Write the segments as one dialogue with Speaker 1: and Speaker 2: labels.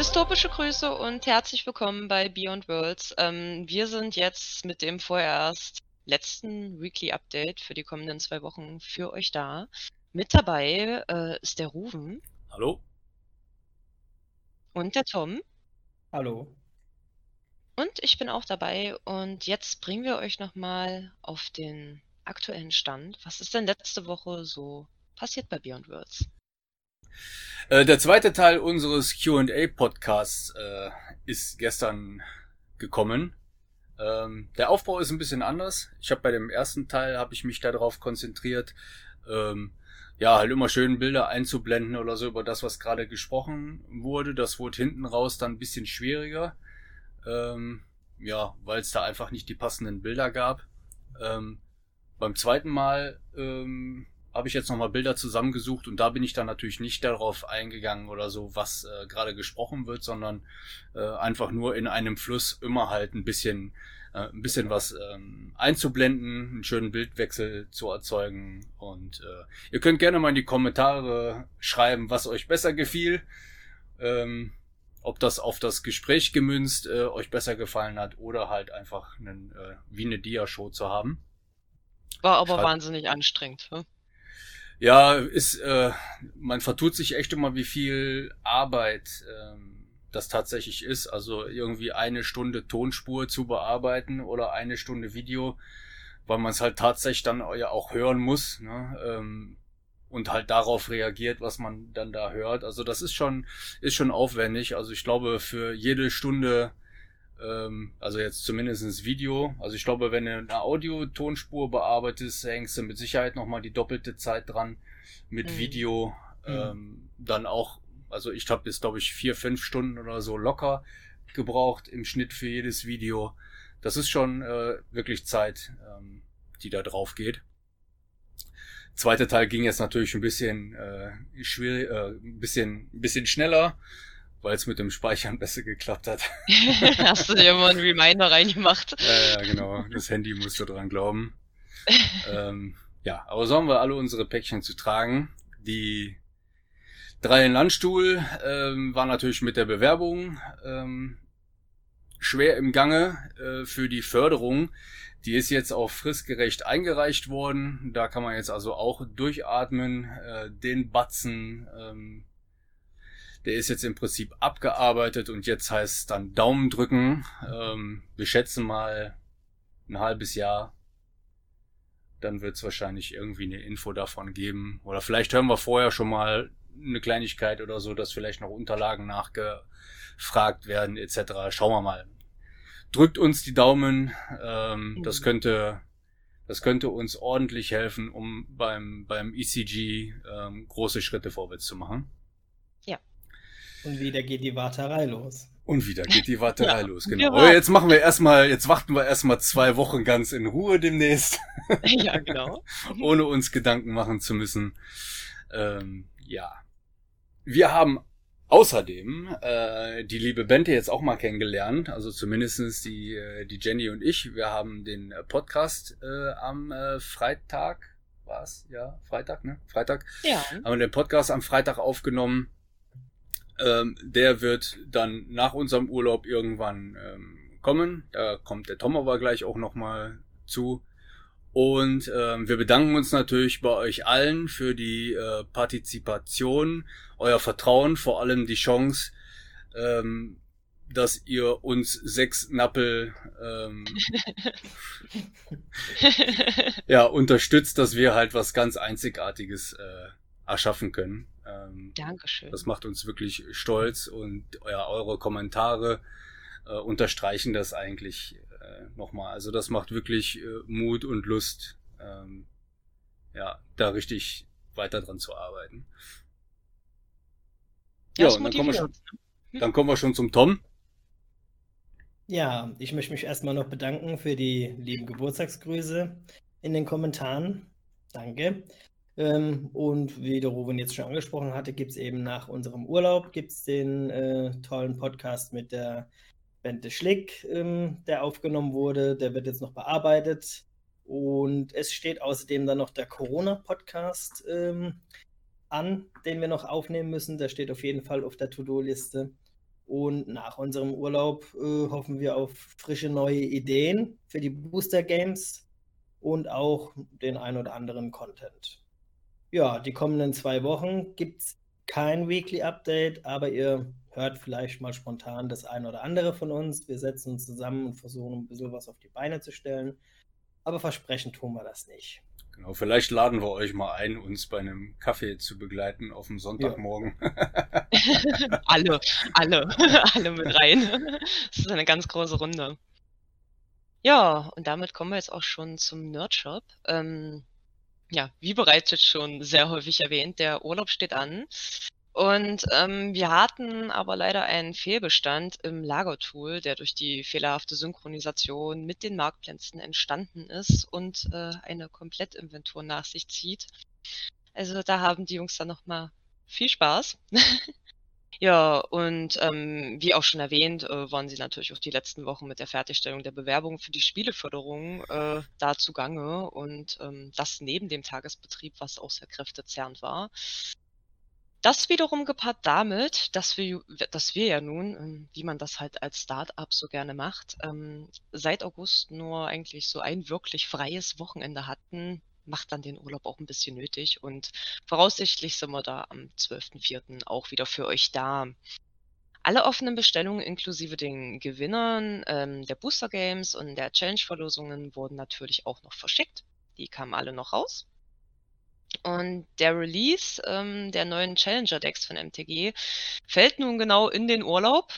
Speaker 1: Dystopische Grüße und herzlich willkommen bei Beyond Worlds. Ähm, wir sind jetzt mit dem vorerst letzten Weekly Update für die kommenden zwei Wochen für euch da. Mit dabei äh, ist der Ruven.
Speaker 2: Hallo.
Speaker 1: Und der Tom.
Speaker 3: Hallo.
Speaker 1: Und ich bin auch dabei und jetzt bringen wir euch nochmal auf den aktuellen Stand. Was ist denn letzte Woche so passiert bei Beyond Worlds?
Speaker 2: Äh, der zweite Teil unseres QA-Podcasts äh, ist gestern gekommen. Ähm, der Aufbau ist ein bisschen anders. Ich habe bei dem ersten Teil habe ich mich darauf konzentriert, ähm, ja, halt immer schön Bilder einzublenden oder so über das, was gerade gesprochen wurde. Das wurde hinten raus dann ein bisschen schwieriger. Ähm, ja, weil es da einfach nicht die passenden Bilder gab. Ähm, beim zweiten Mal ähm, habe ich jetzt nochmal Bilder zusammengesucht und da bin ich dann natürlich nicht darauf eingegangen oder so, was äh, gerade gesprochen wird, sondern äh, einfach nur in einem Fluss immer halt ein bisschen, äh, ein bisschen was ähm, einzublenden, einen schönen Bildwechsel zu erzeugen und äh, ihr könnt gerne mal in die Kommentare schreiben, was euch besser gefiel, ähm, ob das auf das Gespräch gemünzt äh, euch besser gefallen hat oder halt einfach einen, äh, wie eine Dia-Show zu haben.
Speaker 1: War aber Schreibt, wahnsinnig anstrengend. Hm?
Speaker 2: Ja, ist, äh, man vertut sich echt immer, wie viel Arbeit ähm, das tatsächlich ist. Also irgendwie eine Stunde Tonspur zu bearbeiten oder eine Stunde Video, weil man es halt tatsächlich dann ja auch hören muss. Ne? Ähm, und halt darauf reagiert, was man dann da hört. Also das ist schon, ist schon aufwendig. Also ich glaube, für jede Stunde ähm, also jetzt zumindest Video. Also ich glaube, wenn du eine Audio-Tonspur bearbeitest, hängst du mit Sicherheit nochmal die doppelte Zeit dran. Mit mhm. Video mhm. ähm, dann auch, also ich habe jetzt glaube ich vier, fünf Stunden oder so locker gebraucht im Schnitt für jedes Video. Das ist schon äh, wirklich Zeit, ähm, die da drauf geht. Zweiter Teil ging jetzt natürlich ein bisschen äh, schwierig, äh, ein bisschen, ein bisschen schneller weil es mit dem Speichern besser geklappt hat.
Speaker 1: Hast du dir mal einen Reminder reingemacht?
Speaker 2: Ja, ja, genau. Das Handy musste dran glauben. ähm, ja, aber so haben wir alle unsere Päckchen zu tragen. Die drei in Landstuhl ähm, war natürlich mit der Bewerbung ähm, schwer im Gange äh, für die Förderung. Die ist jetzt auch fristgerecht eingereicht worden. Da kann man jetzt also auch durchatmen, äh, den Batzen ähm, der ist jetzt im Prinzip abgearbeitet und jetzt heißt es dann Daumen drücken. Ähm, wir schätzen mal ein halbes Jahr. Dann wird es wahrscheinlich irgendwie eine Info davon geben. Oder vielleicht hören wir vorher schon mal eine Kleinigkeit oder so, dass vielleicht noch Unterlagen nachgefragt werden etc. Schauen wir mal. Drückt uns die Daumen. Ähm, Das könnte das könnte uns ordentlich helfen, um beim, beim ECG ähm, große Schritte vorwärts zu machen.
Speaker 3: Und wieder geht die Warterei los.
Speaker 2: Und wieder geht die Warterei ja, los, genau. Aber jetzt machen wir erstmal, jetzt warten wir erstmal zwei Wochen ganz in Ruhe demnächst.
Speaker 1: ja, genau.
Speaker 2: Ohne uns Gedanken machen zu müssen. Ähm, ja. Wir haben außerdem äh, die liebe Bente jetzt auch mal kennengelernt. Also zumindestens die, äh, die Jenny und ich. Wir haben den Podcast äh, am äh, Freitag, war's? Ja, Freitag, ne? Freitag.
Speaker 1: Ja.
Speaker 2: Haben wir den Podcast am Freitag aufgenommen ähm, der wird dann nach unserem Urlaub irgendwann ähm, kommen. Da kommt der Tom aber gleich auch nochmal zu. Und ähm, wir bedanken uns natürlich bei euch allen für die äh, Partizipation, euer Vertrauen, vor allem die Chance, ähm, dass ihr uns sechs Nappel ähm, ja, unterstützt, dass wir halt was ganz Einzigartiges äh, erschaffen können.
Speaker 1: Ähm, Dankeschön.
Speaker 2: Das macht uns wirklich stolz und ja, eure Kommentare äh, unterstreichen das eigentlich äh, nochmal. Also das macht wirklich äh, Mut und Lust, ähm, ja, da richtig weiter dran zu arbeiten. Ja, ja und dann kommen, wir schon, dann kommen wir schon zum Tom.
Speaker 3: Ja, ich möchte mich erstmal noch bedanken für die lieben Geburtstagsgrüße in den Kommentaren. Danke. Ähm, und wie der Ruben jetzt schon angesprochen hatte, gibt es eben nach unserem Urlaub gibt's den äh, tollen Podcast mit der Bente Schlick, ähm, der aufgenommen wurde. Der wird jetzt noch bearbeitet. Und es steht außerdem dann noch der Corona-Podcast ähm, an, den wir noch aufnehmen müssen. Der steht auf jeden Fall auf der To-Do-Liste. Und nach unserem Urlaub äh, hoffen wir auf frische neue Ideen für die Booster Games und auch den ein oder anderen Content. Ja, die kommenden zwei Wochen gibt es kein Weekly Update, aber ihr hört vielleicht mal spontan das ein oder andere von uns. Wir setzen uns zusammen und versuchen ein bisschen was auf die Beine zu stellen. Aber versprechen tun wir das nicht.
Speaker 2: Genau, vielleicht laden wir euch mal ein, uns bei einem Kaffee zu begleiten auf dem Sonntagmorgen. Ja.
Speaker 1: alle, alle, alle mit rein. Das ist eine ganz große Runde. Ja, und damit kommen wir jetzt auch schon zum Nerdshop. Ähm, ja, wie bereits jetzt schon sehr häufig erwähnt, der Urlaub steht an. Und ähm, wir hatten aber leider einen Fehlbestand im Lagertool, der durch die fehlerhafte Synchronisation mit den Marktplätzen entstanden ist und äh, eine Komplettinventur nach sich zieht. Also da haben die Jungs dann nochmal viel Spaß. Ja, und ähm, wie auch schon erwähnt, äh, waren sie natürlich auch die letzten Wochen mit der Fertigstellung der Bewerbung für die Spieleförderung äh, da zugange und ähm, das neben dem Tagesbetrieb, was auch sehr kräftezerrend war. Das wiederum gepaart damit, dass wir, dass wir ja nun, ähm, wie man das halt als Start-up so gerne macht, ähm, seit August nur eigentlich so ein wirklich freies Wochenende hatten, macht dann den Urlaub auch ein bisschen nötig. Und voraussichtlich sind wir da am 12.04. auch wieder für euch da. Alle offenen Bestellungen inklusive den Gewinnern ähm, der Booster Games und der Challenge-Verlosungen wurden natürlich auch noch verschickt. Die kamen alle noch raus. Und der Release ähm, der neuen Challenger-Decks von MTG fällt nun genau in den Urlaub.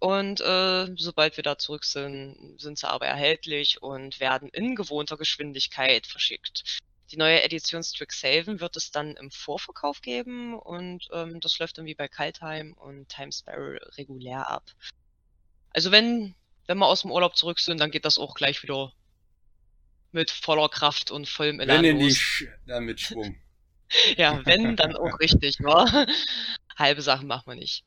Speaker 1: Und äh, sobald wir da zurück sind, sind sie aber erhältlich und werden in gewohnter Geschwindigkeit verschickt. Die neue Edition Strixhaven wird es dann im Vorverkauf geben und ähm, das läuft dann wie bei Kaltheim und Time Sparrow regulär ab. Also wenn, wenn wir aus dem Urlaub zurück sind, dann geht das auch gleich wieder mit voller Kraft und vollem
Speaker 2: Elan Wenn in die Sch dann mit Schwung.
Speaker 1: ja, wenn, dann auch richtig, wa? Halbe Sachen machen wir nicht.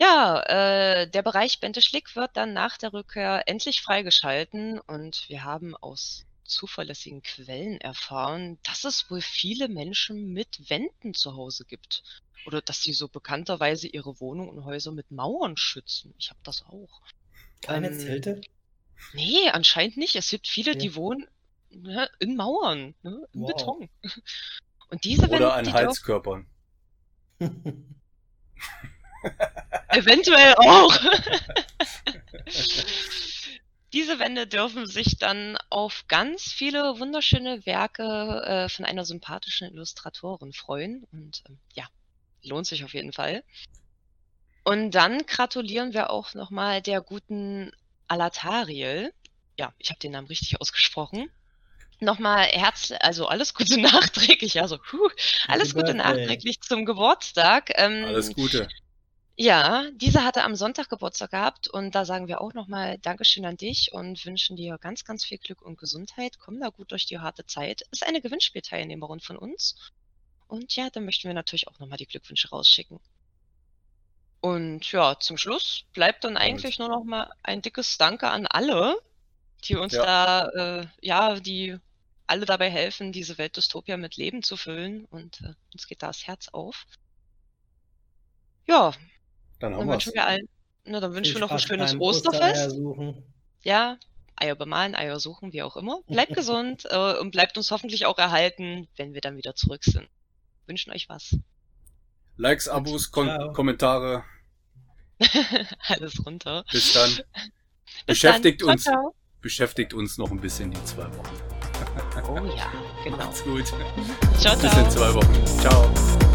Speaker 1: Ja, äh, der Bereich Bente Schlick wird dann nach der Rückkehr endlich freigeschalten und wir haben aus zuverlässigen Quellen erfahren, dass es wohl viele Menschen mit Wänden zu Hause gibt. Oder dass sie so bekannterweise ihre Wohnung und Häuser mit Mauern schützen. Ich habe das auch.
Speaker 3: Keine ähm, Zelte?
Speaker 1: Nee, anscheinend nicht. Es gibt viele, ja. die wohnen ne, in Mauern, ne, in wow. Beton. Und diese
Speaker 2: Oder Wände, an Heizkörpern.
Speaker 1: Eventuell auch. Diese Wände dürfen sich dann auf ganz viele wunderschöne Werke äh, von einer sympathischen Illustratorin freuen. Und ähm, ja, lohnt sich auf jeden Fall. Und dann gratulieren wir auch nochmal der guten Alatariel. Ja, ich habe den Namen richtig ausgesprochen. Nochmal Herz, also alles Gute nachträglich, also puh, alles Gute nachträglich zum Geburtstag.
Speaker 2: Ähm, alles Gute.
Speaker 1: Ja, diese hatte am Sonntag Geburtstag gehabt und da sagen wir auch nochmal Dankeschön an dich und wünschen dir ganz, ganz viel Glück und Gesundheit. Komm da gut durch die harte Zeit. Ist eine Gewinnspielteilnehmerin von uns. Und ja, dann möchten wir natürlich auch nochmal die Glückwünsche rausschicken. Und ja, zum Schluss bleibt dann eigentlich nur noch mal ein dickes Danke an alle, die uns ja. da, äh, ja, die alle dabei helfen, diese Welt Dystopia mit Leben zu füllen. Und äh, uns geht da das Herz auf. Ja,
Speaker 2: dann haben dann wünschen wir
Speaker 1: allen, na, dann wünschen wir noch ein schönes Osterfest. Ja, Eier bemalen, Eier suchen, wie auch immer. Bleibt gesund äh, und bleibt uns hoffentlich auch erhalten, wenn wir dann wieder zurück sind. Wünschen euch was.
Speaker 2: Likes, Abos, Kon Kommentare.
Speaker 1: Alles runter.
Speaker 2: Bis dann. Bis beschäftigt dann. uns, ciao. beschäftigt uns noch ein bisschen die zwei Wochen.
Speaker 1: oh ja, genau.
Speaker 2: Macht's gut.
Speaker 1: Ciao, ciao.
Speaker 2: Bis in zwei Wochen. Ciao.